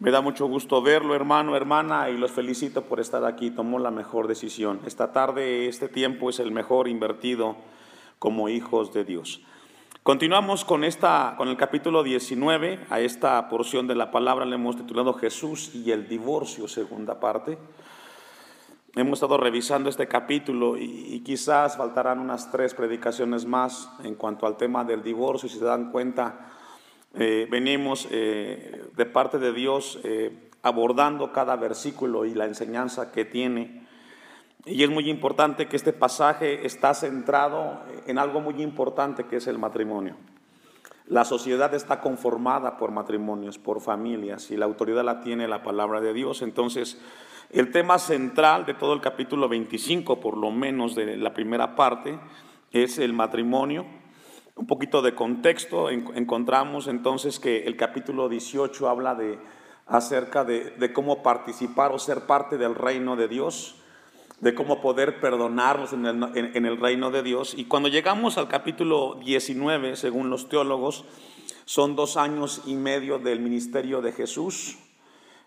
Me da mucho gusto verlo, hermano, hermana, y los felicito por estar aquí. Tomó la mejor decisión. Esta tarde, este tiempo es el mejor invertido como hijos de Dios. Continuamos con, esta, con el capítulo 19. A esta porción de la palabra le hemos titulado Jesús y el divorcio, segunda parte. Hemos estado revisando este capítulo y, quizás faltarán unas tres predicaciones más en cuanto al tema del divorcio. Si se dan cuenta, eh, venimos eh, de parte de Dios eh, abordando cada versículo y la enseñanza que tiene. Y es muy importante que este pasaje está centrado en algo muy importante que es el matrimonio. La sociedad está conformada por matrimonios, por familias, y la autoridad la tiene la palabra de Dios. Entonces, el tema central de todo el capítulo 25, por lo menos de la primera parte, es el matrimonio un poquito de contexto, encontramos entonces que el capítulo 18 habla de, acerca de, cómo participar o ser parte del reino de Dios, de cómo poder perdonarnos en el, en el reino de Dios. Y cuando llegamos al capítulo 19, según los teólogos, son dos años y medio del ministerio de Jesús.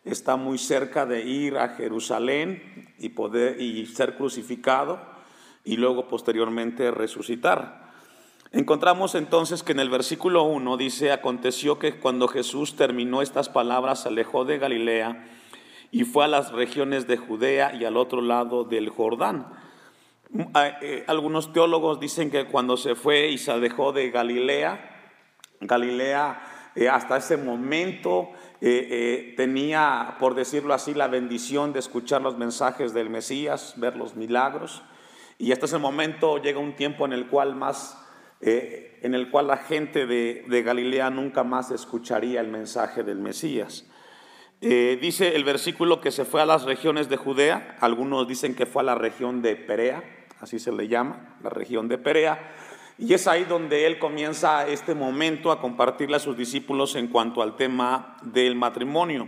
Está muy cerca de ir a Jerusalén y, poder, y ser crucificado y luego posteriormente resucitar. Encontramos entonces que en el versículo 1 dice, aconteció que cuando Jesús terminó estas palabras, se alejó de Galilea y fue a las regiones de Judea y al otro lado del Jordán. Mm, ah, eh, algunos teólogos dicen que cuando se fue y se alejó de Galilea, Galilea eh, hasta ese momento eh, tenía, por decirlo así, la bendición de escuchar los mensajes del Mesías, ver los milagros. Y hasta ese momento llega un tiempo en el cual más eh, en el cual la gente de, Galilea nunca más escucharía el mensaje del Mesías. Eh, dice el versículo que se fue a las regiones de Judea, algunos dicen que fue a la región de Perea, así se le llama, la región de Perea, y es ahí donde él comienza este momento a compartirle a sus discípulos en cuanto al tema del matrimonio.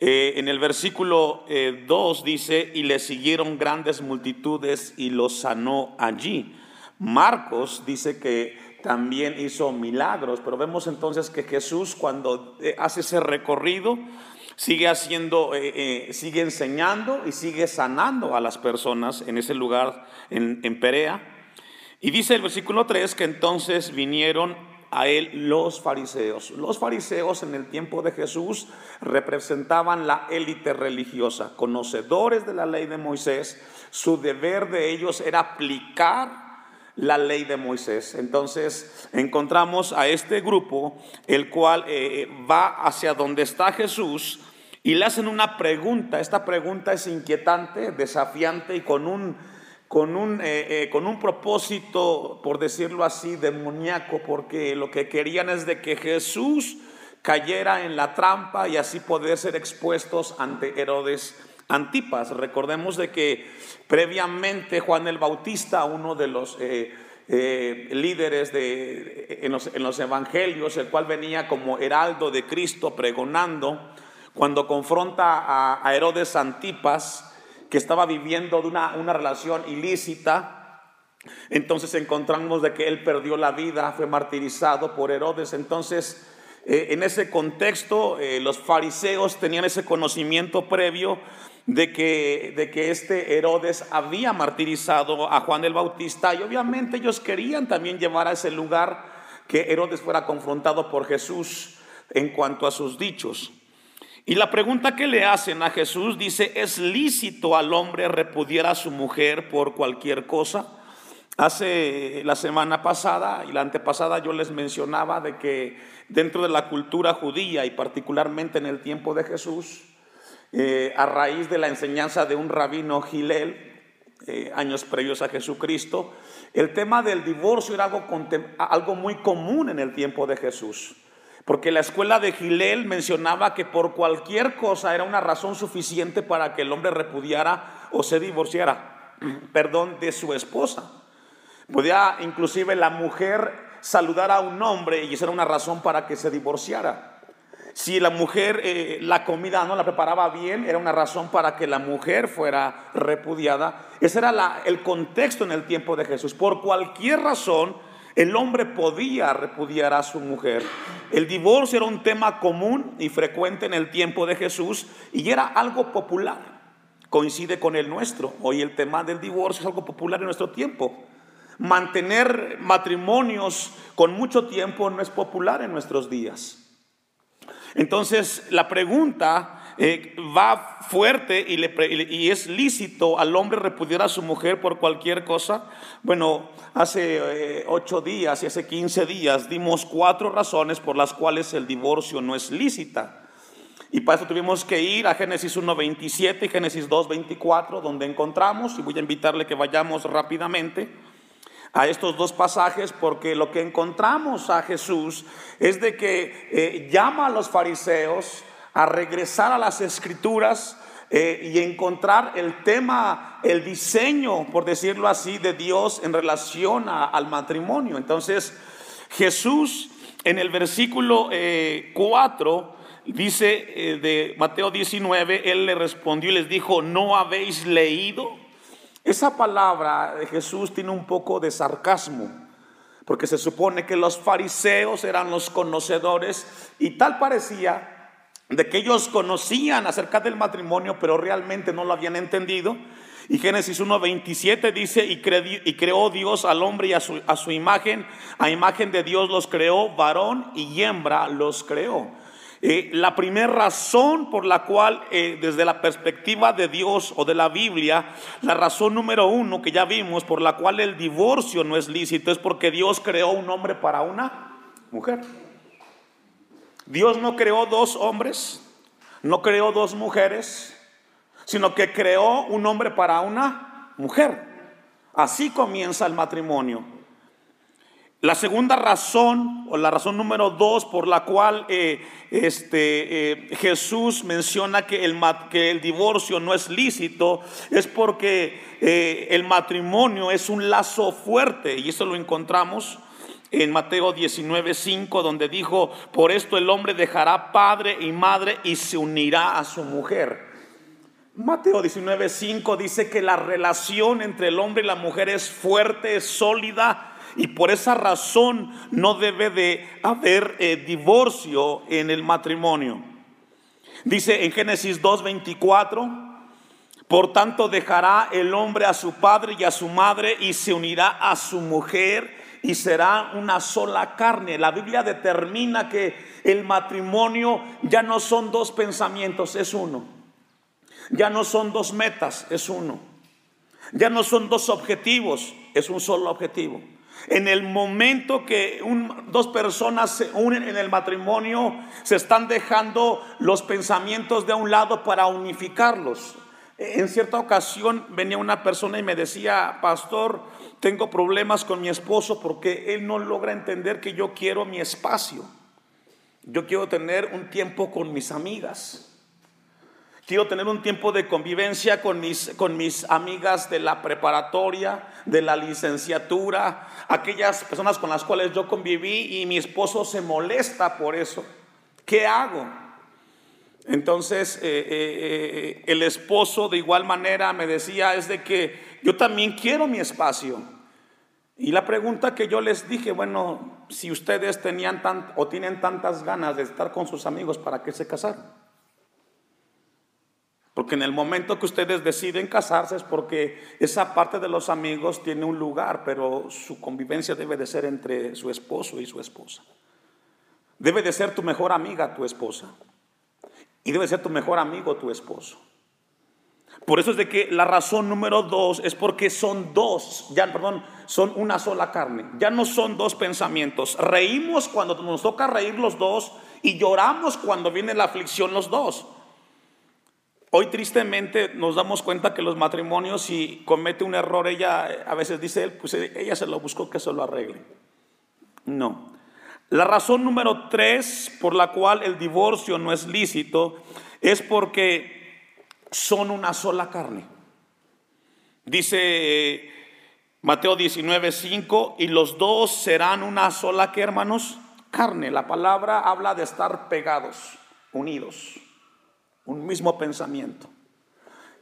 Eh, en el versículo 2 dice, y le siguieron grandes multitudes y los sanó allí. Marcos dice que también hizo milagros, pero vemos entonces que Jesús cuando eh, hace ese recorrido sigue haciendo, eh, eh, sigue enseñando y sigue sanando a las personas en ese lugar, en, en Perea. Y dice el versículo 3 que entonces vinieron a él los fariseos. Los fariseos en el tiempo de Jesús representaban la élite religiosa, conocedores de la ley de Moisés. Su deber de ellos era aplicar la ley de Moisés. Entonces encontramos a este grupo, el cual eh, va hacia donde está Jesús y le hacen una pregunta. Esta pregunta es inquietante, desafiante y con un, con un, eh, eh, con un propósito, por decirlo así, demoníaco, porque lo que querían es de que Jesús cayera en la trampa y así poder ser expuestos ante Herodes Antipas. Recordemos de que previamente Juan el Bautista, uno de los eh, eh, líderes de, en, los, evangelios, el cual venía como heraldo de Cristo pregonando, cuando confronta a, Herodes Antipas, que estaba viviendo de una, una relación ilícita, entonces encontramos de que él perdió la vida, fue martirizado por Herodes. Entonces, eh, en ese contexto, los fariseos tenían ese conocimiento previo de que, de que este Herodes había martirizado a Juan el Bautista y obviamente ellos querían también llevar a ese lugar que Herodes fuera confrontado por Jesús en cuanto a sus dichos. Y la pregunta que le hacen a Jesús dice, ¿es lícito al hombre repudiar a su mujer por cualquier cosa? Hace la semana pasada y la antepasada yo les mencionaba de que dentro de la cultura judía y particularmente en el tiempo de Jesús, eh, a raíz de la enseñanza de un rabino Gilel, eh, años previos a Jesucristo, el tema del divorcio era algo, muy común en el tiempo de Jesús. Porque la escuela de Gilel mencionaba que por cualquier cosa era una razón suficiente para que el hombre repudiara o se divorciara, perdón, de su esposa. Podía inclusive la mujer saludar a un hombre y esa era una razón para que se divorciara. Si la mujer eh, la comida no la preparaba bien, era una razón para que la mujer fuera repudiada. Ese era el contexto en el tiempo de Jesús. Por cualquier razón, el hombre podía repudiar a su mujer. El divorcio era un tema común y frecuente en el tiempo de Jesús y era algo popular. Coincide con el nuestro. Hoy el tema del divorcio es algo popular en nuestro tiempo. Mantener matrimonios con mucho tiempo no es popular en nuestros días. Entonces, la pregunta eh, va fuerte y, es lícito al hombre repudiar a su mujer por cualquier cosa. Bueno, hace eh, ocho días y hace quince días dimos cuatro razones por las cuales el divorcio no es lícita. Y para eso tuvimos que ir a Génesis 1.27 y Génesis 2.24, donde encontramos, y voy a invitarle que vayamos rápidamente a estos dos pasajes, porque lo que encontramos a Jesús es de que eh, llama a los fariseos a regresar a las escrituras eh, y encontrar el tema, el diseño, por decirlo así, de Dios en relación al matrimonio. Entonces, Jesús en el versículo 4 eh, dice eh, de Mateo 19, Él le respondió y les dijo, ¿no habéis leído? Esa palabra de Jesús tiene un poco de sarcasmo, porque se supone que los fariseos eran los conocedores y tal parecía de que ellos conocían acerca del matrimonio, pero realmente no lo habían entendido. Y Génesis 1.27 dice, y, y, creó Dios al hombre y a su, a su, imagen, a imagen de Dios los creó, varón y hembra los creó. Eh, la primera razón por la cual, eh, desde la perspectiva de Dios o de la Biblia, la razón número uno que ya vimos por la cual el divorcio no es lícito es porque Dios creó un hombre para una mujer. Dios no creó dos hombres, no creó dos mujeres, sino que creó un hombre para una mujer. Así comienza el matrimonio. La segunda razón, o la razón número dos por la cual eh, este, eh, Jesús menciona que el, que el, divorcio no es lícito, es porque eh, el matrimonio es un lazo fuerte, y eso lo encontramos en Mateo 19:5, donde dijo, por esto el hombre dejará padre y madre y se unirá a su mujer. Mateo 19:5 dice que la relación entre el hombre y la mujer es fuerte, es sólida, y por esa razón no debe de haber eh, divorcio en el matrimonio. Dice en Génesis 2:24, por tanto dejará el hombre a su padre y a su madre y se unirá a su mujer y será una sola carne. La Biblia determina que el matrimonio ya no son dos pensamientos, es uno. Ya no son dos metas, es uno. Ya no son dos objetivos, es un solo objetivo. En el momento que dos personas se unen en el matrimonio, se están dejando los pensamientos de un lado para unificarlos. En cierta ocasión venía una persona y me decía, pastor, tengo problemas con mi esposo porque él no logra entender que yo quiero mi espacio. Yo quiero tener un tiempo con mis amigas. Quiero tener un tiempo de convivencia con mis, con mis amigas de la preparatoria, de la licenciatura, aquellas personas con las cuales yo conviví y mi esposo se molesta por eso. ¿Qué hago? Entonces eh, eh, eh, el esposo de igual manera me decía es de que yo también quiero mi espacio. Y la pregunta que yo les dije, bueno, si ustedes tenían tan, o tienen tantas ganas de estar con sus amigos, ¿para qué se casaron? Porque en el momento que ustedes deciden casarse es porque esa parte de los amigos tiene un lugar, pero su convivencia debe de ser entre su esposo y su esposa. Debe de ser tu mejor amiga tu esposa. Y debe ser tu mejor amigo tu esposo. Por eso es de que la razón número dos es porque son dos, ya, perdón, son una sola carne. Ya no son dos pensamientos. Reímos cuando nos toca reír los dos y lloramos cuando viene la aflicción los dos. Hoy tristemente nos damos cuenta que los matrimonios, si comete un error, ella a veces dice él, pues ella se lo buscó que se lo arregle. No. La razón número tres por la cual el divorcio no es lícito es porque son una sola carne. Dice eh, Mateo 19, 5, y los dos serán una sola hermanos, carne. La palabra habla de estar pegados, unidos, un mismo pensamiento.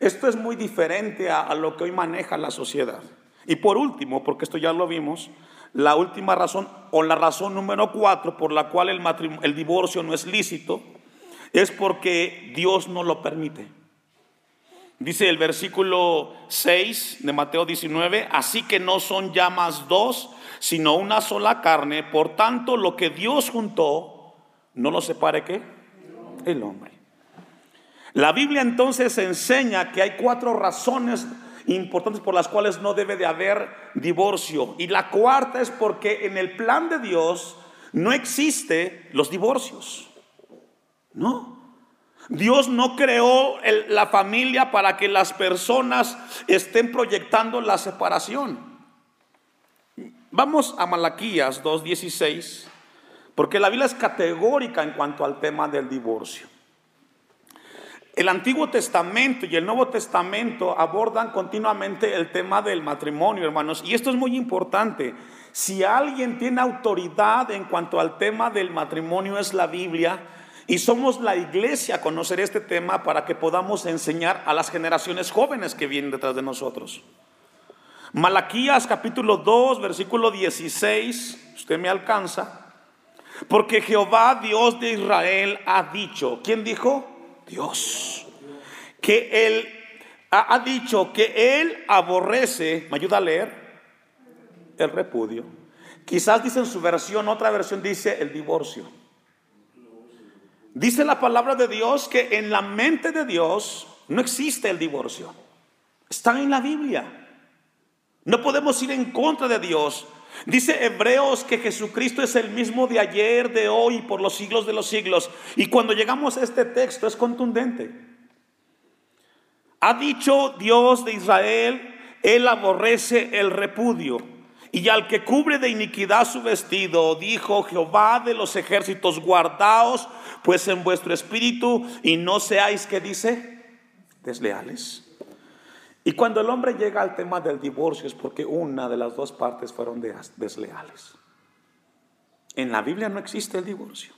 Esto es muy diferente a, lo que hoy maneja la sociedad. Y por último, porque esto ya lo vimos, la última razón o la razón número cuatro por la cual el, el divorcio no es lícito es porque Dios no lo permite. Dice el versículo 6 de Mateo 19, así que no son ya más dos, sino una sola carne. Por tanto, lo que Dios juntó, no lo separe qué? El hombre. La Biblia entonces enseña que hay cuatro razones importantes por las cuales no debe de haber divorcio. Y la cuarta es porque en el plan de Dios no existe los divorcios. No. Dios no creó la familia para que las personas estén proyectando la separación. Vamos a Malaquías 2.16, porque la Biblia es categórica en cuanto al tema del divorcio. El Antiguo Testamento y el Nuevo Testamento abordan continuamente el tema del matrimonio, hermanos, y esto es muy importante. Si alguien tiene autoridad en cuanto al tema del matrimonio es la Biblia, y somos la iglesia a conocer este tema para que podamos enseñar a las generaciones jóvenes que vienen detrás de nosotros. Malaquías capítulo 2, versículo 16, usted me alcanza. Porque Jehová Dios de Israel ha dicho, ¿quién dijo? Dios. Que él ha dicho que él aborrece, ¿me ayuda a leer? El repudio. Quizás dice en su versión, otra versión dice el divorcio. Dice la palabra de Dios que en la mente de Dios no existe el divorcio. Está en la Biblia. No podemos ir en contra de Dios. Dice Hebreos que Jesucristo es el mismo de ayer, de hoy, por los siglos de los siglos. Y cuando llegamos a este texto es contundente. Ha dicho Dios de Israel, Él aborrece el repudio. Y al que cubre de iniquidad su vestido, dijo Jehová de los ejércitos, guardaos pues en vuestro espíritu y no seáis, que dice? Desleales. Y cuando el hombre llega al tema del divorcio es porque una de las dos partes fueron desleales. En la Biblia no existe el divorcio.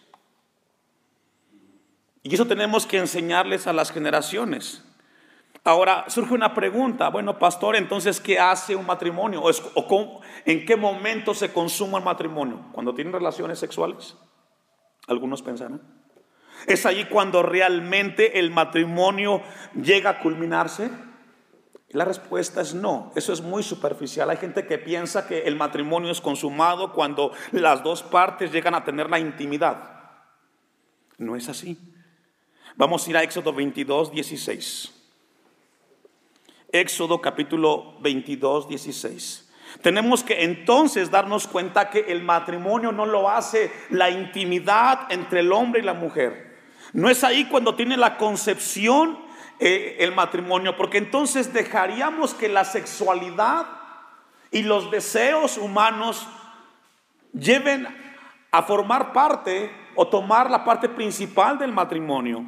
Y eso tenemos que enseñarles a las generaciones. Ahora surge una pregunta, bueno, pastor, entonces, ¿qué hace un matrimonio? ¿O, en qué momento se consuma el matrimonio? ¿Cuando tienen relaciones sexuales? Algunos pensarán. ¿Es allí cuando realmente el matrimonio llega a culminarse? La respuesta es no, eso es muy superficial. Hay gente que piensa que el matrimonio es consumado cuando las dos partes llegan a tener la intimidad. No es así. Vamos a ir a Éxodo 22, 16. Éxodo capítulo 22, 16. Tenemos que entonces darnos cuenta que el matrimonio no lo hace la intimidad entre el hombre y la mujer. No es ahí cuando tiene la concepción eh, el matrimonio, porque entonces dejaríamos que la sexualidad y los deseos humanos lleven a formar parte o tomar la parte principal del matrimonio.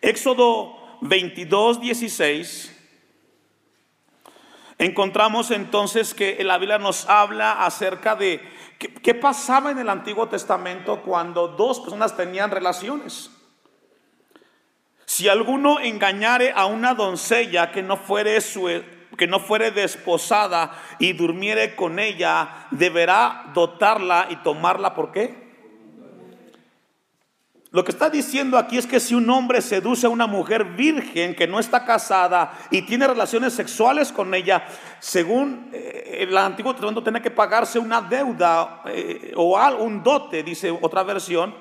Éxodo 22, 16 Encontramos entonces que la Biblia nos habla acerca de qué, pasaba en el Antiguo Testamento cuando dos personas tenían relaciones. Si alguno engañare a una doncella que no fuere su, que no fuere desposada y durmiere con ella, deberá dotarla y tomarla por qué? Lo que está diciendo aquí es que si un hombre seduce a una mujer virgen que no está casada y tiene relaciones sexuales con ella, según eh, el Antiguo Testamento tiene que pagarse una deuda eh, o un dote, dice otra versión.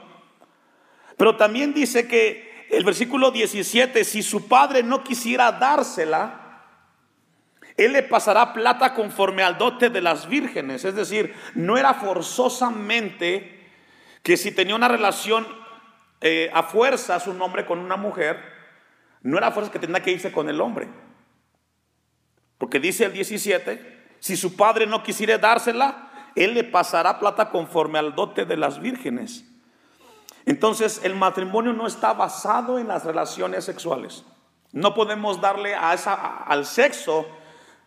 Pero también dice que el versículo 17, si su padre no quisiera dársela, él le pasará plata conforme al dote de las vírgenes. Es decir, no era forzosamente que si tenía una relación eh, a fuerza un hombre con una mujer, no era fuerza que tenía que irse con el hombre. Porque dice el 17, si su padre no quisiera dársela, él le pasará plata conforme al dote de las vírgenes. Entonces el matrimonio no está basado en las relaciones sexuales. No podemos darle a esa, al sexo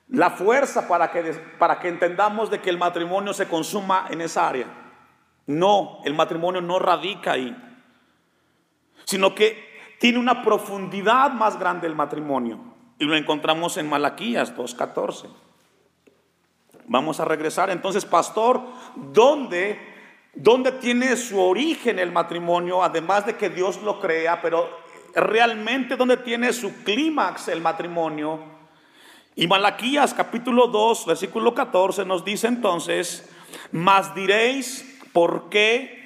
la fuerza para que, para que entendamos de que el matrimonio se consuma en esa área. No, el matrimonio no radica ahí sino que tiene una profundidad más grande el matrimonio. Y lo encontramos en Malaquías 2.14. Vamos a regresar. Entonces, pastor, ¿dónde, ¿dónde tiene su origen el matrimonio? Además de que Dios lo crea, pero realmente ¿dónde tiene su clímax el matrimonio? Y Malaquías capítulo 2, versículo 14 nos dice entonces, mas diréis, ¿por qué?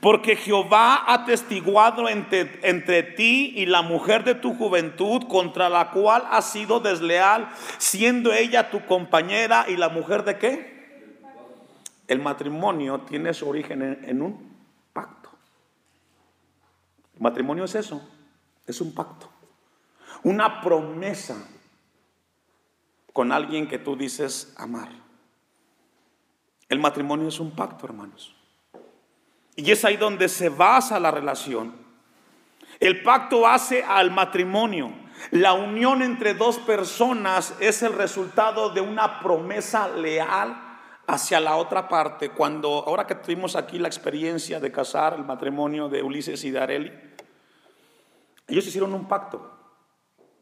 Porque Jehová ha testiguado entre, entre, ti y la mujer de tu juventud, contra la cual has sido desleal, siendo ella tu compañera y la mujer de qué? El matrimonio tiene su origen en, un pacto. El matrimonio es eso, es un pacto, una promesa con alguien que tú dices amar. El matrimonio es un pacto, hermanos. Y es ahí donde se basa la relación. El pacto hace al matrimonio. La unión entre dos personas es el resultado de una promesa leal hacia la otra parte. Cuando, ahora que tuvimos aquí la experiencia de casar el matrimonio de Ulises y de Areli, ellos hicieron un pacto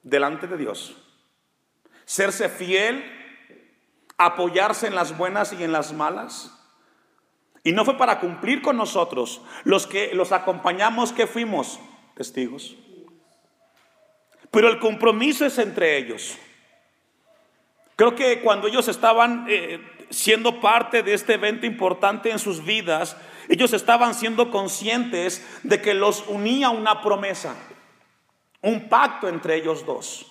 delante de Dios. Serse fiel, apoyarse en las buenas y en las malas y no fue para cumplir con nosotros. Los que los acompañamos, que fuimos? Testigos. Pero el compromiso es entre ellos. Creo que cuando ellos estaban eh, siendo parte de este evento importante en sus vidas, ellos estaban siendo conscientes de que los unía una promesa, un pacto entre ellos dos.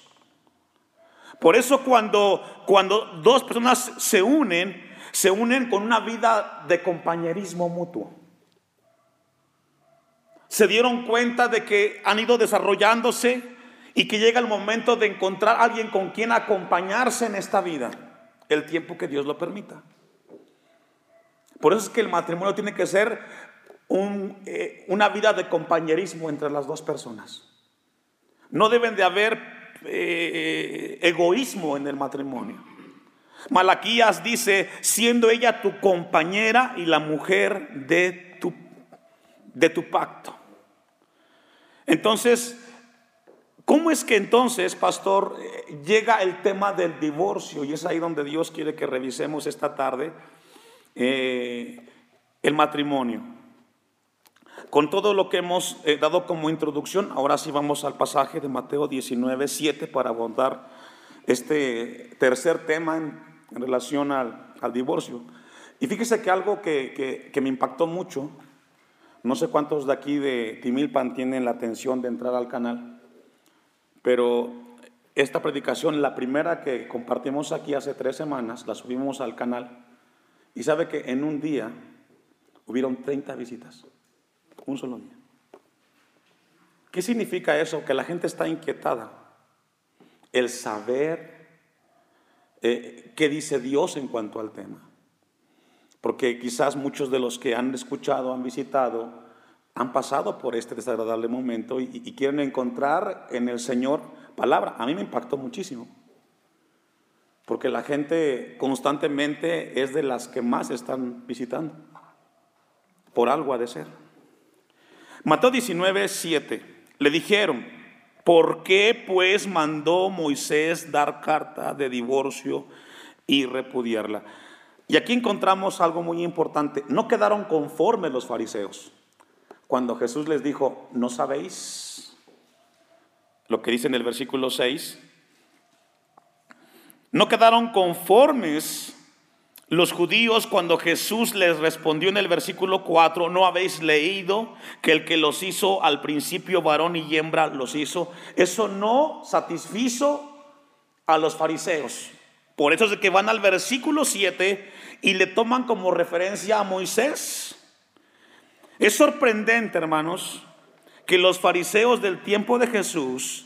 Por eso cuando, cuando dos personas se unen, se unen con una vida de compañerismo mutuo. Se dieron cuenta de que han ido desarrollándose y que llega el momento de encontrar a alguien con quien acompañarse en esta vida, el tiempo que Dios lo permita. Por eso es que el matrimonio tiene que ser eh, una vida de compañerismo entre las dos personas. No deben de haber eh, egoísmo en el matrimonio. Malaquías dice, siendo ella tu compañera y la mujer de tu, de tu pacto. Entonces, ¿cómo es que entonces, pastor, eh, llega el tema del divorcio? Y es ahí donde Dios quiere que revisemos esta tarde eh, el matrimonio. Con todo lo que hemos eh, dado como introducción, ahora sí vamos al pasaje de Mateo 19, 7 para abordar este tercer tema en en relación al, divorcio. Y fíjese que algo que, me impactó mucho, no sé cuántos de aquí de Timilpan tienen la atención de entrar al canal, pero esta predicación, la primera que compartimos aquí hace tres semanas, la subimos al canal y sabe que en un día hubieron 30 visitas, un solo día. ¿Qué significa eso? Que la gente está inquietada. El saber eh, qué dice Dios en cuanto al tema. Porque quizás muchos de los que han escuchado, han visitado, han pasado por este desagradable momento y, quieren encontrar en el Señor palabra. A mí me impactó muchísimo. Porque la gente constantemente es de las que más están visitando. Por algo ha de ser. Mateo 19, 7. Le dijeron, ¿Por qué pues mandó Moisés dar carta de divorcio y repudiarla? Y aquí encontramos algo muy importante. No quedaron conformes los fariseos. Cuando Jesús les dijo, ¿no sabéis? Lo que dice en el versículo 6. No quedaron conformes los judíos cuando Jesús les respondió en el versículo 4, ¿no habéis leído que el que los hizo al principio varón y hembra los hizo? Eso no satisfizo a los fariseos. Por eso es que van al versículo 7 y le toman como referencia a Moisés. Es sorprendente, hermanos, que los fariseos del tiempo de Jesús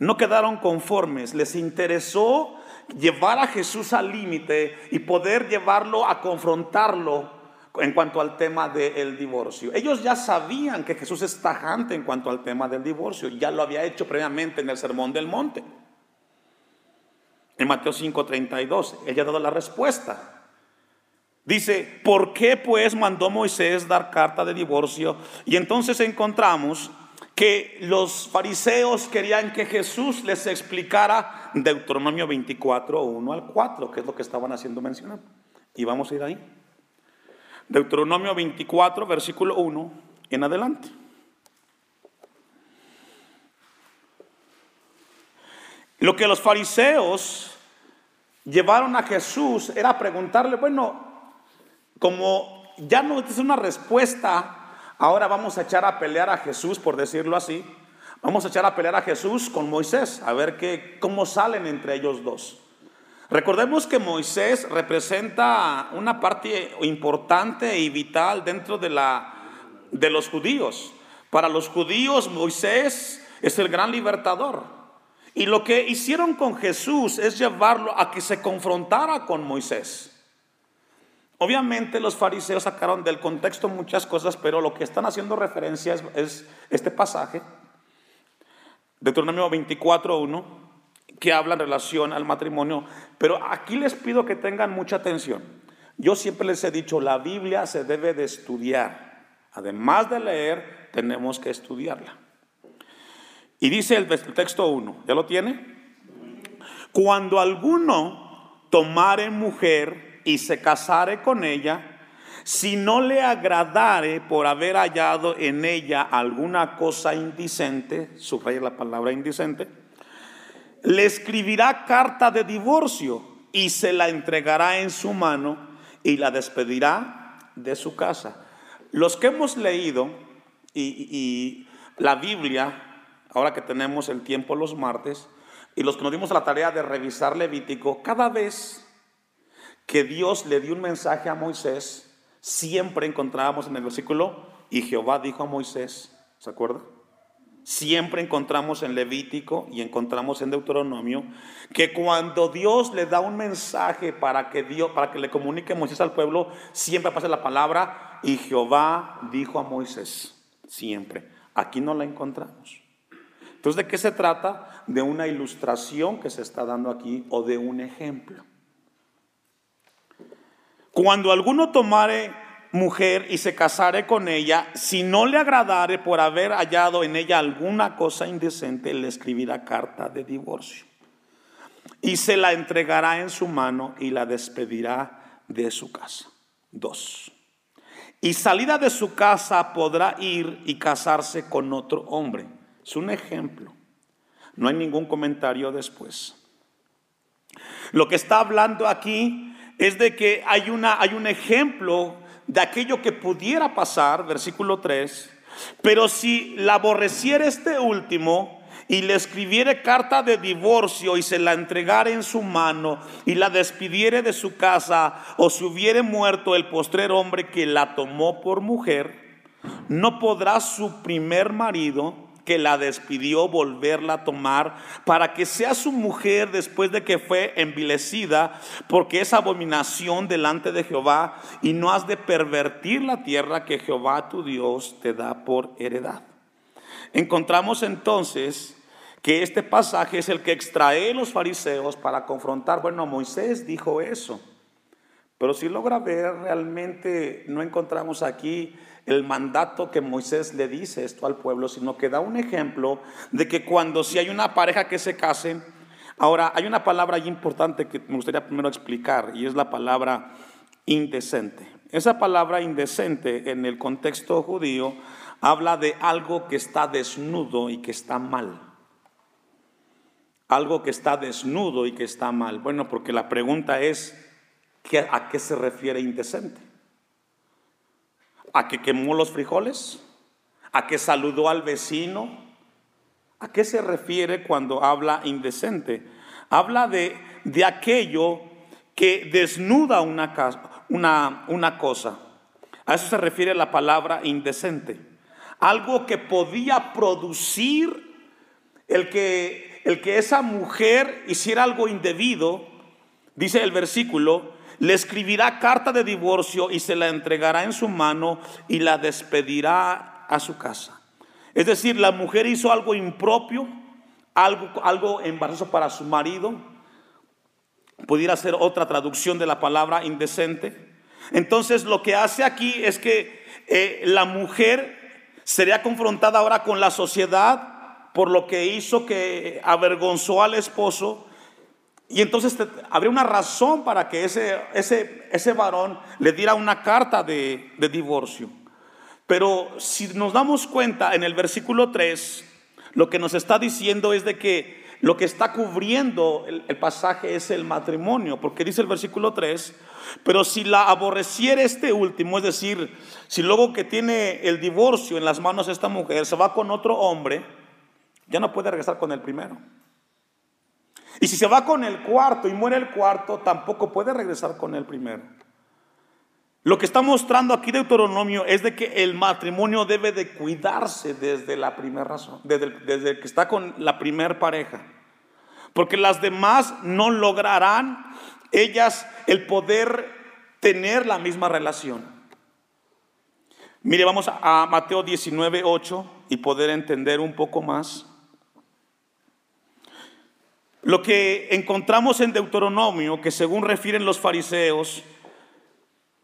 no quedaron conformes, les interesó llevar a Jesús al límite y poder llevarlo a confrontarlo en cuanto al tema del divorcio. Ellos ya sabían que Jesús es tajante en cuanto al tema del divorcio, ya lo había hecho previamente en el Sermón del Monte. En Mateo 5:32, ella ha dado la respuesta. Dice, ¿por qué pues mandó Moisés dar carta de divorcio? Y entonces encontramos que los fariseos querían que Jesús les explicara Deuteronomio 24, 1 al 4, que es lo que estaban haciendo mencionar. Y vamos a ir ahí. Deuteronomio 24, versículo 1 en adelante. Lo que los fariseos llevaron a Jesús era preguntarle, bueno, como ya no es una respuesta, ahora vamos a echar a pelear a Jesús, por decirlo así. Vamos a echar a pelear a Jesús con Moisés, a ver qué, cómo salen entre ellos dos. Recordemos que Moisés representa una parte importante y vital dentro de, la, de los judíos. Para los judíos Moisés es el gran libertador. Y lo que hicieron con Jesús es llevarlo a que se confrontara con Moisés. Obviamente los fariseos sacaron del contexto muchas cosas, pero lo que están haciendo referencia es, este pasaje, Deuteronomio 24.1, que habla en relación al matrimonio. Pero aquí les pido que tengan mucha atención. Yo siempre les he dicho, la Biblia se debe de estudiar. Además de leer, tenemos que estudiarla. Y dice el texto 1, ¿ya lo tiene? Cuando alguno tomare mujer y se casare con ella, si no le agradare por haber hallado en ella alguna cosa indecente, subraya la palabra indecente, le escribirá carta de divorcio y se la entregará en su mano y la despedirá de su casa. Los que hemos leído y la Biblia, ahora que tenemos el tiempo los martes, y los que nos dimos la tarea de revisar Levítico, cada vez que Dios le dio un mensaje a Moisés, siempre encontrábamos en el versículo, y Jehová dijo a Moisés, ¿se acuerda? Siempre encontramos en Levítico y encontramos en Deuteronomio que cuando Dios le da un mensaje para que Dios, para que le comunique Moisés al pueblo, siempre pasa la palabra y Jehová dijo a Moisés, siempre. Aquí no la encontramos. Entonces, ¿de qué se trata? De una ilustración que se está dando aquí o de un ejemplo. Cuando alguno tomare mujer y se casare con ella, si no le agradare por haber hallado en ella alguna cosa indecente, le escribirá carta de divorcio. Y se la entregará en su mano y la despedirá de su casa. Dos. Y salida de su casa podrá ir y casarse con otro hombre. Es un ejemplo. No hay ningún comentario después. Lo que está hablando aquí es de que hay, una, hay un ejemplo de aquello que pudiera pasar, versículo 3, pero si la aborreciera este último y le escribiere carta de divorcio y se la entregara en su mano y la despidiere de su casa o si hubiere muerto el postrer hombre que la tomó por mujer, no podrá su primer marido que la despidió volverla a tomar para que sea su mujer después de que fue envilecida, porque es abominación delante de Jehová y no has de pervertir la tierra que Jehová tu Dios te da por heredad. Encontramos entonces que este pasaje es el que extrae los fariseos para confrontar, bueno, Moisés dijo eso, pero si logra ver, realmente no encontramos aquí el mandato que Moisés le dice esto al pueblo, sino que da un ejemplo de que cuando si hay una pareja que se case, ahora hay una palabra importante que me gustaría primero explicar y es la palabra indecente. Esa palabra indecente en el contexto judío habla de algo que está desnudo y que está mal. Algo que está desnudo y que está mal. Bueno, porque la pregunta es, ¿a qué se refiere indecente? ¿A que quemó los frijoles? ¿A que saludó al vecino? ¿A qué se refiere cuando habla indecente? Habla de, de aquello que desnuda una, una, una cosa. A eso se refiere la palabra indecente. Algo que podía producir el que, el que esa mujer hiciera algo indebido, dice el versículo, le escribirá carta de divorcio y se la entregará en su mano y la despedirá a su casa. Es decir, la mujer hizo algo impropio, algo, algo embarazoso para su marido. Pudiera ser otra traducción de la palabra indecente. Entonces lo que hace aquí es que eh, la mujer sería confrontada ahora con la sociedad por lo que hizo que avergonzó al esposo Y entonces habría una razón para que ese, ese, ese varón le diera una carta de, de divorcio. Pero si nos damos cuenta en el versículo 3, lo que nos está diciendo es de que lo que está cubriendo el, pasaje es el matrimonio, porque dice el versículo 3, pero si la aborreciera este último, es decir, si luego que tiene el divorcio en las manos esta mujer se va con otro hombre, ya no puede regresar con el primero. Y si se va con el cuarto y muere el cuarto, tampoco puede regresar con el primero. Lo que está mostrando aquí Deuteronomio es de que el matrimonio debe de cuidarse desde la primera razón, desde, desde que está con la primera pareja. Porque las demás no lograrán ellas el poder tener la misma relación. Mire, vamos a Mateo 19, 8 y poder entender un poco más. Lo que encontramos en Deuteronomio, que según refieren los fariseos,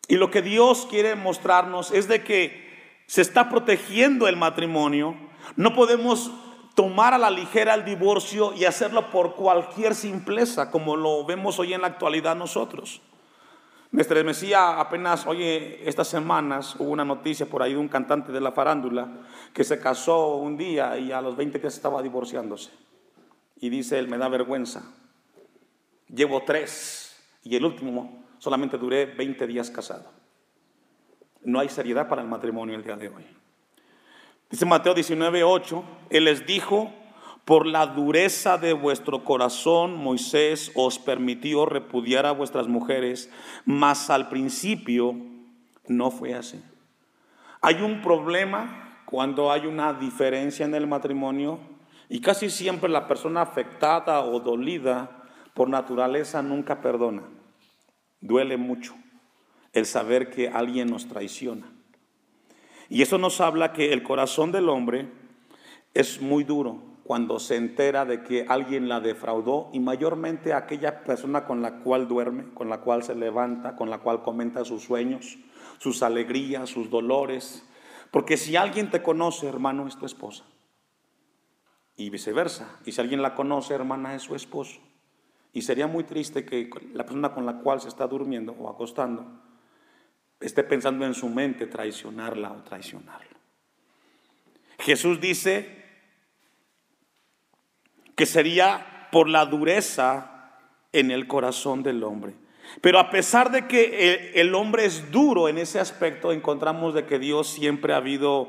y lo que Dios quiere mostrarnos es de que se está protegiendo el matrimonio. No podemos tomar a la ligera el divorcio y hacerlo por cualquier simpleza, como lo vemos hoy en la actualidad nosotros. Me estremecía apenas, oye, estas semanas hubo una noticia por ahí de un cantante de la farándula que se casó un día y a los 20 días estaba divorciándose. Y dice él, me da vergüenza. Llevo tres y el último solamente duré 20 días casado. No hay seriedad para el matrimonio el día de hoy. Dice Mateo 19:8, Él les dijo, por la dureza de vuestro corazón Moisés os permitió repudiar a vuestras mujeres, mas al principio no fue así. Hay un problema cuando hay una diferencia en el matrimonio y casi siempre la persona afectada o dolida por naturaleza nunca perdona. Duele mucho el saber que alguien nos traiciona. Y eso nos habla que el corazón del hombre es muy duro cuando se entera de que alguien la defraudó y mayormente aquella persona con la cual duerme, con la cual se levanta, con la cual comenta sus sueños, sus alegrías, sus dolores. Porque si alguien te conoce, hermano, es tu esposa. Y viceversa. Y si alguien la conoce, hermana, es su esposo. Y sería muy triste que la persona con la cual se está durmiendo o acostando esté pensando en su mente traicionarla o traicionarlo. Jesús dice que sería por la dureza en el corazón del hombre. Pero a pesar de que el, hombre es duro en ese aspecto, encontramos de que Dios siempre ha habido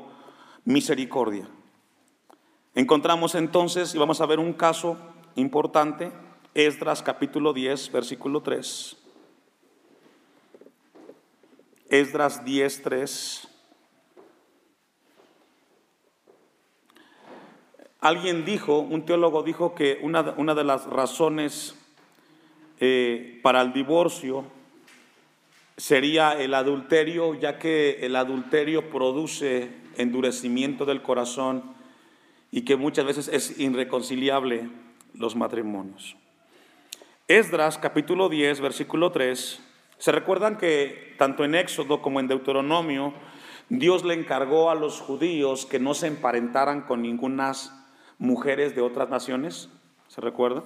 misericordia. Encontramos entonces, y vamos a ver un caso importante, Esdras capítulo 10, versículo 3. Esdras 10, 3. Alguien dijo, un teólogo dijo que una, de las razones eh, para el divorcio sería el adulterio, ya que el adulterio produce endurecimiento del corazón y que muchas veces es irreconciliable los matrimonios. Esdras capítulo 10, versículo 3, se recuerdan que tanto en Éxodo como en Deuteronomio, Dios le encargó a los judíos que no se emparentaran con ninguna mujeres de otras naciones. ¿Se recuerdan?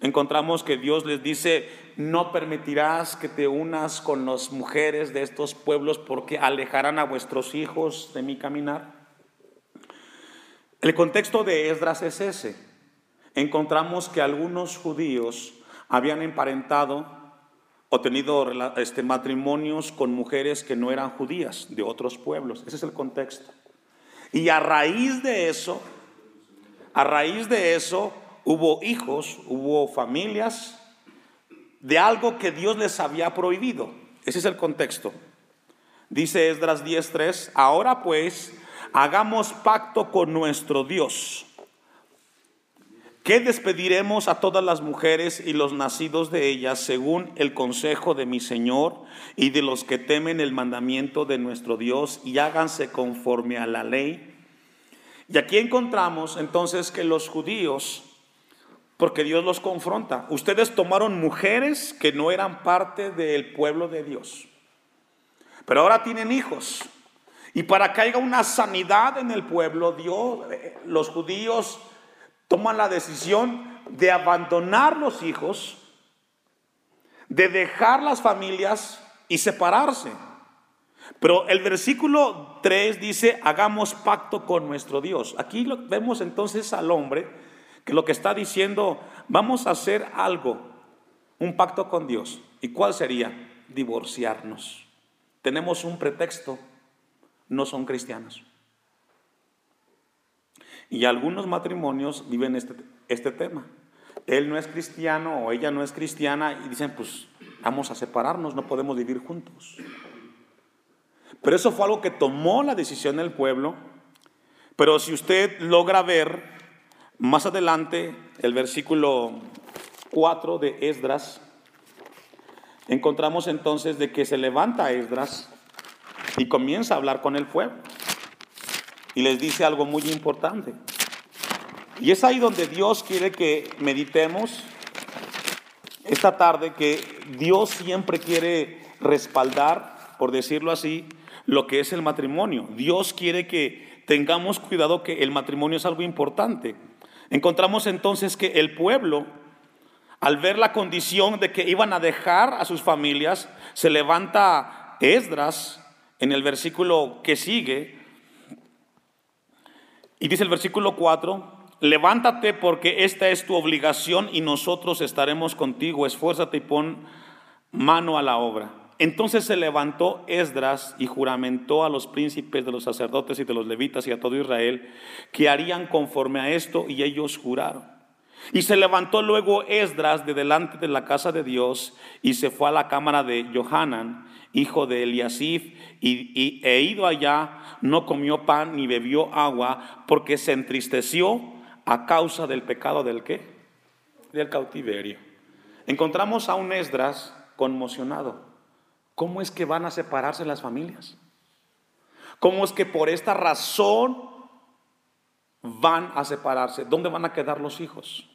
Encontramos que Dios les dice, no permitirás que te unas con las mujeres de estos pueblos porque alejarán a vuestros hijos de mi caminar. El contexto de Esdras es ese. Encontramos que algunos judíos habían emparentado o tenido este, matrimonios con mujeres que no eran judías, de otros pueblos. Ese es el contexto. Y a raíz de eso, a raíz de eso, hubo hijos, hubo familias de algo que Dios les había prohibido. Ese es el contexto. Dice Esdras 10:3, ahora pues hagamos pacto con nuestro Dios que despediremos a todas las mujeres y los nacidos de ellas según el consejo de mi Señor y de los que temen el mandamiento de nuestro Dios y háganse conforme a la ley. Y aquí encontramos entonces que los judíos, porque Dios los confronta, ustedes tomaron mujeres que no eran parte del pueblo de Dios, pero ahora tienen hijos. Y para que haya una sanidad en el pueblo, Dios, los judíos toman la decisión de abandonar los hijos de dejar las familias y separarse. Pero el versículo 3 dice, hagamos pacto con nuestro Dios. Aquí vemos entonces al hombre que lo que está diciendo, vamos a hacer algo, un pacto con Dios. ¿Y cuál sería? Divorciarnos. Tenemos un pretexto, no son cristianos. Y algunos matrimonios viven este, este tema. Él no es cristiano o ella no es cristiana y dicen, pues vamos a separarnos, no podemos vivir juntos. Pero eso fue algo que tomó la decisión del pueblo. Pero si usted logra ver más adelante el versículo 4 de Esdras, encontramos entonces de que se levanta Esdras y comienza a hablar con el pueblo. Y les dice algo muy importante. Y es ahí donde Dios quiere que meditemos esta tarde, que Dios siempre quiere respaldar, por decirlo así, lo que es el matrimonio. Dios quiere que tengamos cuidado que el matrimonio es algo importante. Encontramos entonces que el pueblo, al ver la condición de que iban a dejar a sus familias, se levanta Esdras en el versículo que sigue, y dice el versículo 4, levántate porque esta es tu obligación y nosotros estaremos contigo, esfuérzate y pon mano a la obra. Entonces se levantó Esdras y juramentó a los príncipes de los sacerdotes y de los levitas y a todo Israel que harían conforme a esto y ellos juraron. Y se levantó luego Esdras de delante de la casa de Dios y se fue a la cámara de Johanan, hijo de Eliasif, y, e ido allá no comió pan ni bebió agua porque se entristeció a causa del pecado del qué? Del cautiverio. Encontramos a un Esdras conmocionado. ¿Cómo es que van a separarse las familias? ¿Cómo es que por esta razón van a separarse? ¿Dónde van a quedar los hijos?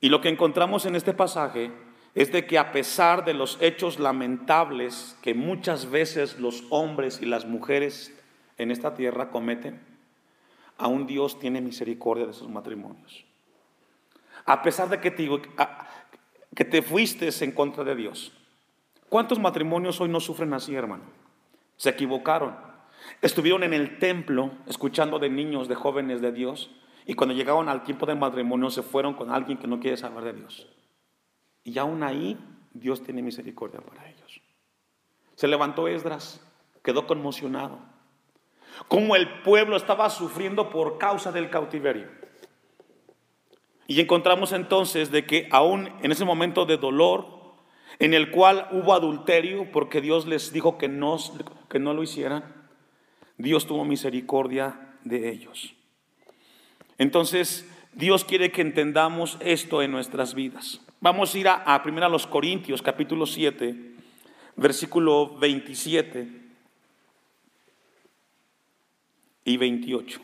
Y lo que encontramos en este pasaje es de que a pesar de los hechos lamentables que muchas veces los hombres y las mujeres en esta tierra cometen, aún Dios tiene misericordia de sus matrimonios. A pesar de que te, que te fuiste en contra de Dios, ¿Cuántos matrimonios hoy no sufren así, hermano? Se equivocaron. Estuvieron en el templo escuchando de niños, de jóvenes de Dios, y cuando llegaron al tiempo del matrimonio se fueron con alguien que no quiere saber de Dios. Y aún ahí Dios tiene misericordia para ellos. Se levantó Esdras, quedó conmocionado. Como el pueblo estaba sufriendo por causa del cautiverio. Y encontramos entonces de que aún en ese momento de dolor, en el cual hubo adulterio porque Dios les dijo que no, que no lo hicieran, Dios tuvo misericordia de ellos. Entonces, Dios quiere que entendamos esto en nuestras vidas. Vamos a ir a, a primero a los Corintios, capítulo 7, versículo 27 y 28.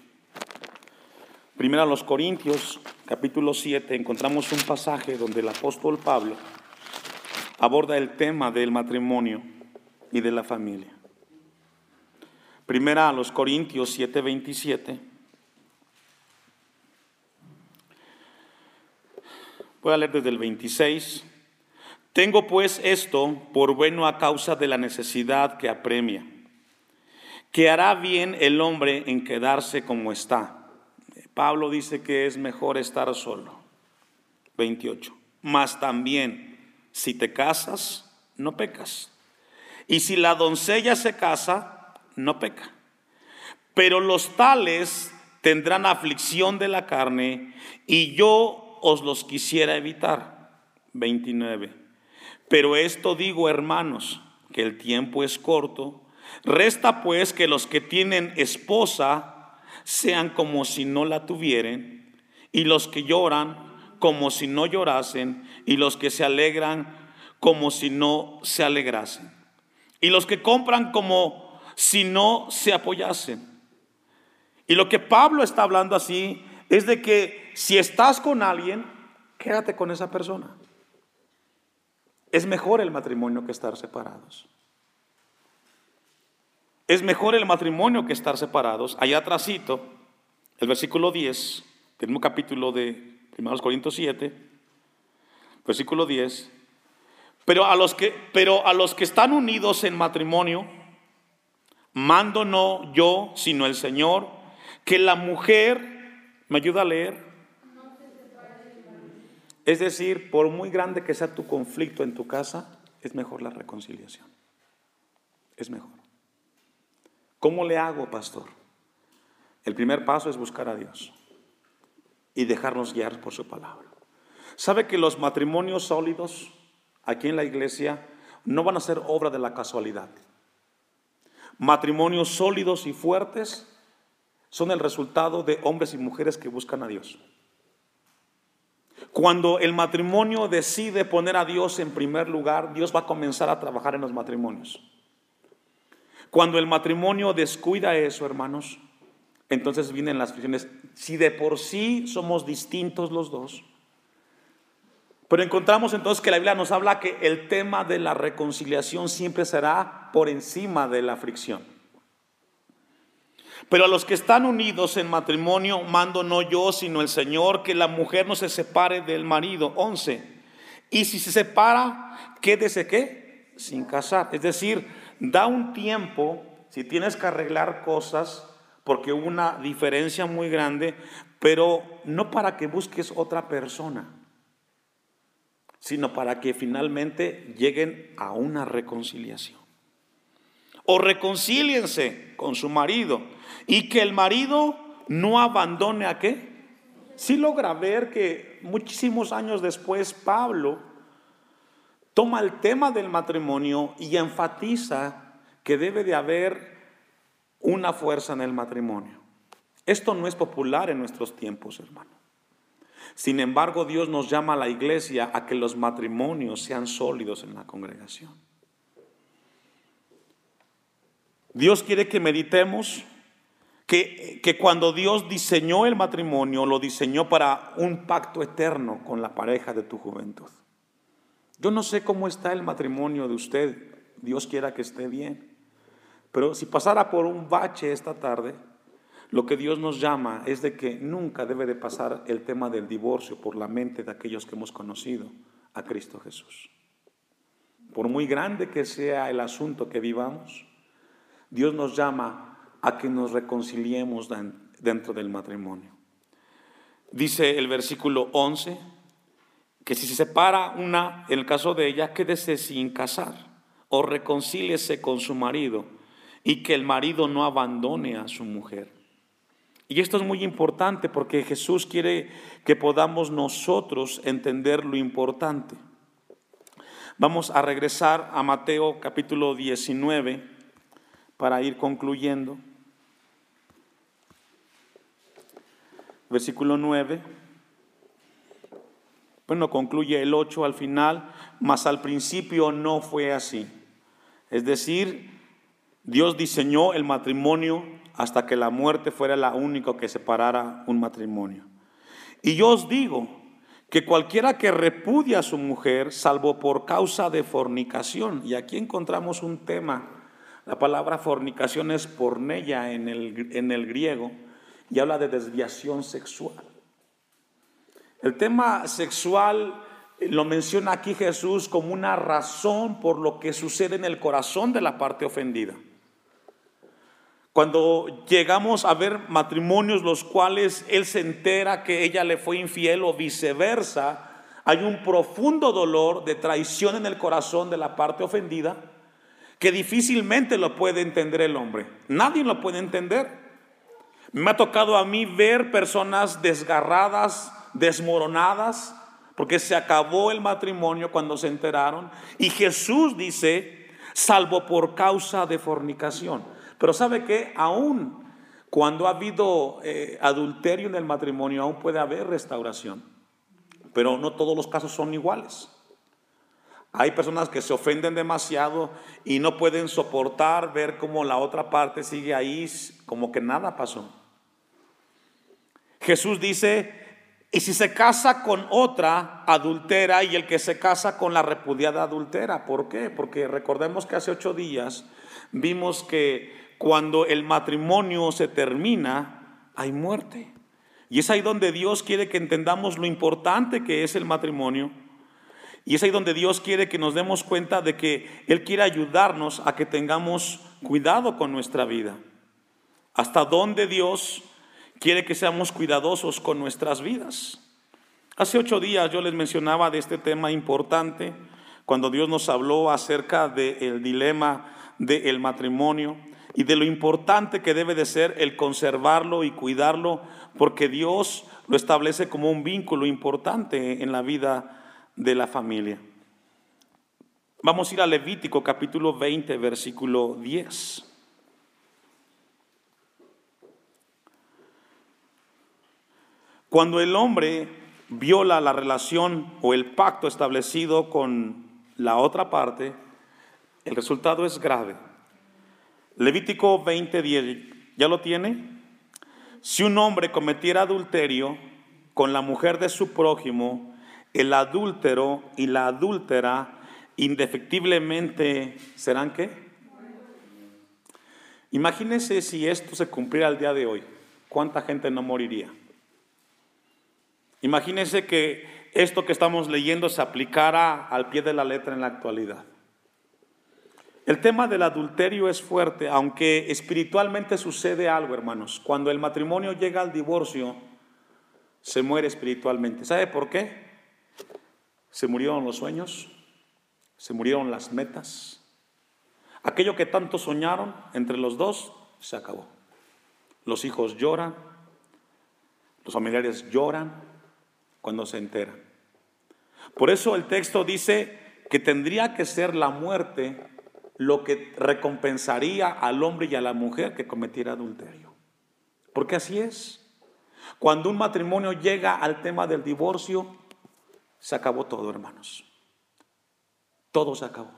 Primero a los Corintios, capítulo 7, encontramos un pasaje donde el apóstol Pablo aborda el tema del matrimonio y de la familia. Primera a los Corintios 7:27. Voy a leer desde el 26. Tengo pues esto por bueno a causa de la necesidad que apremia, que hará bien el hombre en quedarse como está. Pablo dice que es mejor estar solo. 28. Mas también si te casas, no pecas. Y si la doncella se casa, no peca. Pero los tales tendrán aflicción de la carne y yo os los quisiera evitar. 29. Pero esto digo, hermanos, que el tiempo es corto. Resta pues que los que tienen esposa sean como si no la tuvieren, y los que lloran como si no llorasen, y los que se alegran como si no se alegrasen, y los que compran como si no se apoyasen. Y lo que Pablo está hablando así es de que si estás con alguien, quédate con esa persona. Es mejor el matrimonio que estar separados. Es mejor el matrimonio que estar separados. Allá atrásito, el versículo 10 del mismo capítulo de 1 Corintios 7, versículo 10, Pero a los que, pero a los que están unidos en matrimonio, mando no yo, sino el Señor, que la mujer, ¿me ayuda a leer? Es decir, por muy grande que sea tu conflicto en tu casa, es mejor la reconciliación. Es mejor. ¿Cómo le hago, pastor? El primer paso es buscar a Dios y dejarnos guiar por su palabra. ¿Sabe que los matrimonios sólidos aquí en la iglesia no van a ser obra de la casualidad? Matrimonios sólidos y fuertes son el resultado de hombres y mujeres que buscan a Dios. Cuando el matrimonio decide poner a Dios en primer lugar, Dios va a comenzar a trabajar en los matrimonios. Cuando el matrimonio descuida eso, hermanos, entonces vienen las fricciones. Si de por sí somos distintos los dos, pero encontramos entonces que la Biblia nos habla que el tema de la reconciliación siempre será por encima de la fricción. Pero a los que están unidos en matrimonio, mando no yo, sino el Señor, que la mujer no se separe del marido. 11. Y si se separa, quédese qué? Sin casar. Es decir, da un tiempo, si tienes que arreglar cosas, porque hubo una diferencia muy grande, pero no para que busques otra persona, sino para que finalmente lleguen a una reconciliación. O reconcíliense con su marido y que el marido no abandone a qué. Sí logra ver que muchísimos años después Pablo toma el tema del matrimonio y enfatiza que debe de haber una fuerza en el matrimonio. Esto no es popular en nuestros tiempos, hermano. Sin embargo, Dios nos llama a la iglesia a que los matrimonios sean sólidos en la congregación. Dios quiere que meditemos que, que, cuando Dios diseñó el matrimonio, lo diseñó para un pacto eterno con la pareja de tu juventud. Yo no sé cómo está el matrimonio de usted, Dios quiera que esté bien. Pero si pasara por un bache esta tarde, lo que Dios nos llama es de que nunca debe de pasar el tema del divorcio por la mente de aquellos que hemos conocido a Cristo Jesús. Por muy grande que sea el asunto que vivamos, Dios nos llama a que nos reconciliemos dentro del matrimonio. Dice el versículo 11 que si se separa una, en el caso de ella, quédese sin casar o reconcíliese con su marido y que el marido no abandone a su mujer. Y esto es muy importante porque Jesús quiere que podamos nosotros entender lo importante. Vamos a regresar a Mateo capítulo 19 para ir concluyendo. Versículo 9. Bueno, concluye el 8 al final, mas al principio no fue así. Es decir, Dios diseñó el matrimonio hasta que la muerte fuera la única que separara un matrimonio. Y yo os digo que cualquiera que repudia a su mujer, salvo por causa de fornicación, y aquí encontramos un tema, la palabra fornicación es pornella en el, en el griego y habla de desviación sexual. El tema sexual lo menciona aquí Jesús como una razón por lo que sucede en el corazón de la parte ofendida. Cuando llegamos a ver matrimonios los cuales él se entera que ella le fue infiel o viceversa, hay un profundo dolor de traición en el corazón de la parte ofendida que difícilmente lo puede entender el hombre. Nadie lo puede entender. Me ha tocado a mí ver personas desgarradas, desmoronadas, porque se acabó el matrimonio cuando se enteraron. Y Jesús dice, salvo por causa de fornicación. Pero sabe que aún cuando ha habido eh, adulterio en el matrimonio, aún puede haber restauración. Pero no todos los casos son iguales. Hay personas que se ofenden demasiado y no pueden soportar ver cómo la otra parte sigue ahí como que nada pasó. Jesús dice, y si se casa con otra adultera y el que se casa con la repudiada adultera, ¿por qué? Porque recordemos que hace ocho días vimos que cuando el matrimonio se termina, hay muerte. Y es ahí donde Dios quiere que entendamos lo importante que es el matrimonio. Y es ahí donde Dios quiere que nos demos cuenta de que Él quiere ayudarnos a que tengamos cuidado con nuestra vida. Hasta dónde Dios quiere que seamos cuidadosos con nuestras vidas. Hace ocho días yo les mencionaba de este tema importante, cuando Dios nos habló acerca del dilema del matrimonio y de lo importante que debe de ser el conservarlo y cuidarlo, porque Dios lo establece como un vínculo importante en la vida de la familia. Vamos a ir a Levítico capítulo 20, versículo 10. Cuando el hombre viola la relación o el pacto establecido con la otra parte, el resultado es grave. Levítico 20, 10, ¿ya lo tiene? Si un hombre cometiera adulterio con la mujer de su prójimo, el adúltero y la adúltera indefectiblemente serán qué? Imagínense si esto se cumpliera el día de hoy, ¿cuánta gente no moriría? Imagínense que esto que estamos leyendo se aplicara al pie de la letra en la actualidad. El tema del adulterio es fuerte, aunque espiritualmente sucede algo, hermanos. Cuando el matrimonio llega al divorcio, se muere espiritualmente. ¿Sabe por qué? Se murieron los sueños, se murieron las metas. Aquello que tanto soñaron entre los dos se acabó. Los hijos lloran, los familiares lloran cuando se enteran. Por eso el texto dice que tendría que ser la muerte lo que recompensaría al hombre y a la mujer que cometiera adulterio. Porque así es. Cuando un matrimonio llega al tema del divorcio, se acabó todo, hermanos. Todo se acabó.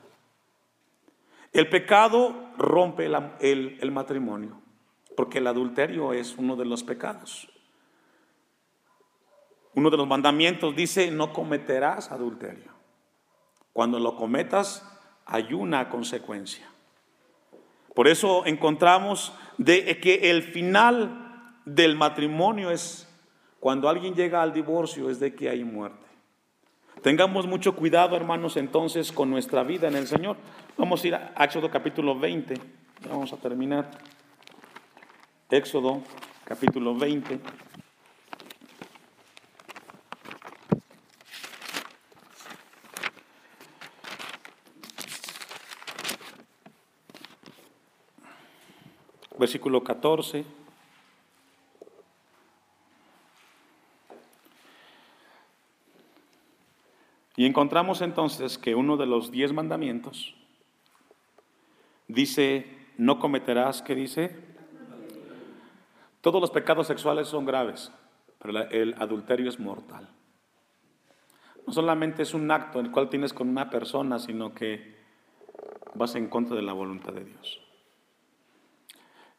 El pecado rompe el, matrimonio, porque el adulterio es uno de los pecados. Uno de los mandamientos dice, no cometerás adulterio. Cuando lo cometas, hay una consecuencia. Por eso encontramos de que el final del matrimonio es, cuando alguien llega al divorcio, es de que hay muerte. Tengamos mucho cuidado, hermanos, entonces con nuestra vida en el Señor. Vamos a ir a Éxodo capítulo 20. vamos a terminar. Éxodo capítulo 20. Versículo 14. Y encontramos entonces que uno de los diez mandamientos dice, no cometerás, ¿qué dice? Todos los pecados sexuales son graves, pero el adulterio es mortal. No solamente es un acto en el cual tienes con una persona, sino que vas en contra de la voluntad de Dios.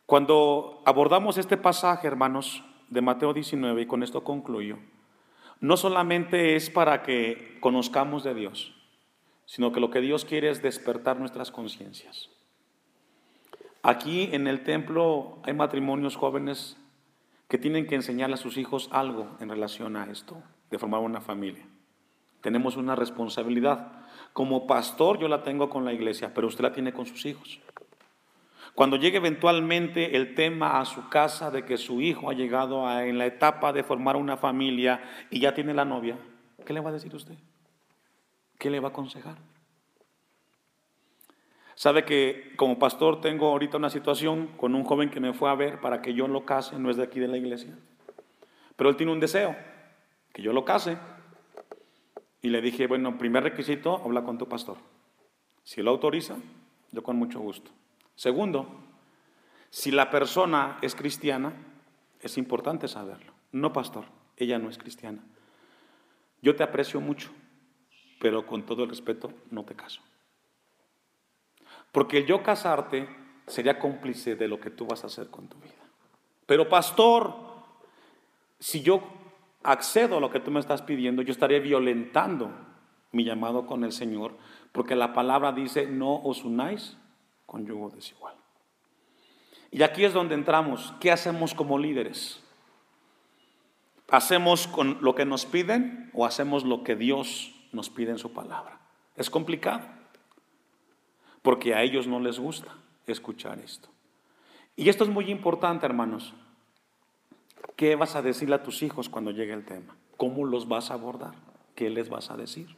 Cuando abordamos este pasaje, hermanos, de Mateo 19, y con esto concluyo, no solamente es para que conozcamos de Dios, sino que lo que Dios quiere es despertar nuestras conciencias. Aquí en el templo hay matrimonios jóvenes que tienen que enseñarle a sus hijos algo en relación a esto, de formar una familia. Tenemos una responsabilidad. Como pastor yo la tengo con la iglesia, pero usted la tiene con sus hijos. Cuando llegue eventualmente el tema a su casa de que su hijo ha llegado en la etapa de formar una familia y ya tiene la novia, ¿qué le va a decir usted? ¿Qué le va a aconsejar? Sabe que como pastor tengo ahorita una situación con un joven que me fue a ver para que yo lo case, no es de aquí de la iglesia, pero él tiene un deseo, que yo lo case. Y le dije, bueno, primer requisito, habla con tu pastor. Si él autoriza, yo con mucho gusto. Segundo, si la persona es cristiana, es importante saberlo. No, pastor, ella no es cristiana. Yo te aprecio mucho, pero con todo el respeto, no te caso. Porque el yo casarte sería cómplice de lo que tú vas a hacer con tu vida. Pero pastor, si yo accedo a lo que tú me estás pidiendo, yo estaría violentando mi llamado con el Señor, porque la palabra dice, no os unáis con yugo desigual. Y aquí es donde entramos. ¿Qué hacemos como líderes? ¿Hacemos con lo que nos piden o hacemos lo que Dios nos piden su palabra. Es complicado, porque a ellos no les gusta escuchar esto. Y esto es muy importante, hermanos. ¿Qué vas a decirle a tus hijos cuando llegue el tema? ¿Cómo los vas a abordar? ¿Qué les vas a decir?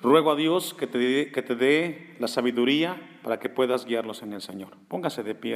Ruego a Dios que te, dé, la sabiduría para que puedas guiarlos en el Señor. Póngase de pie.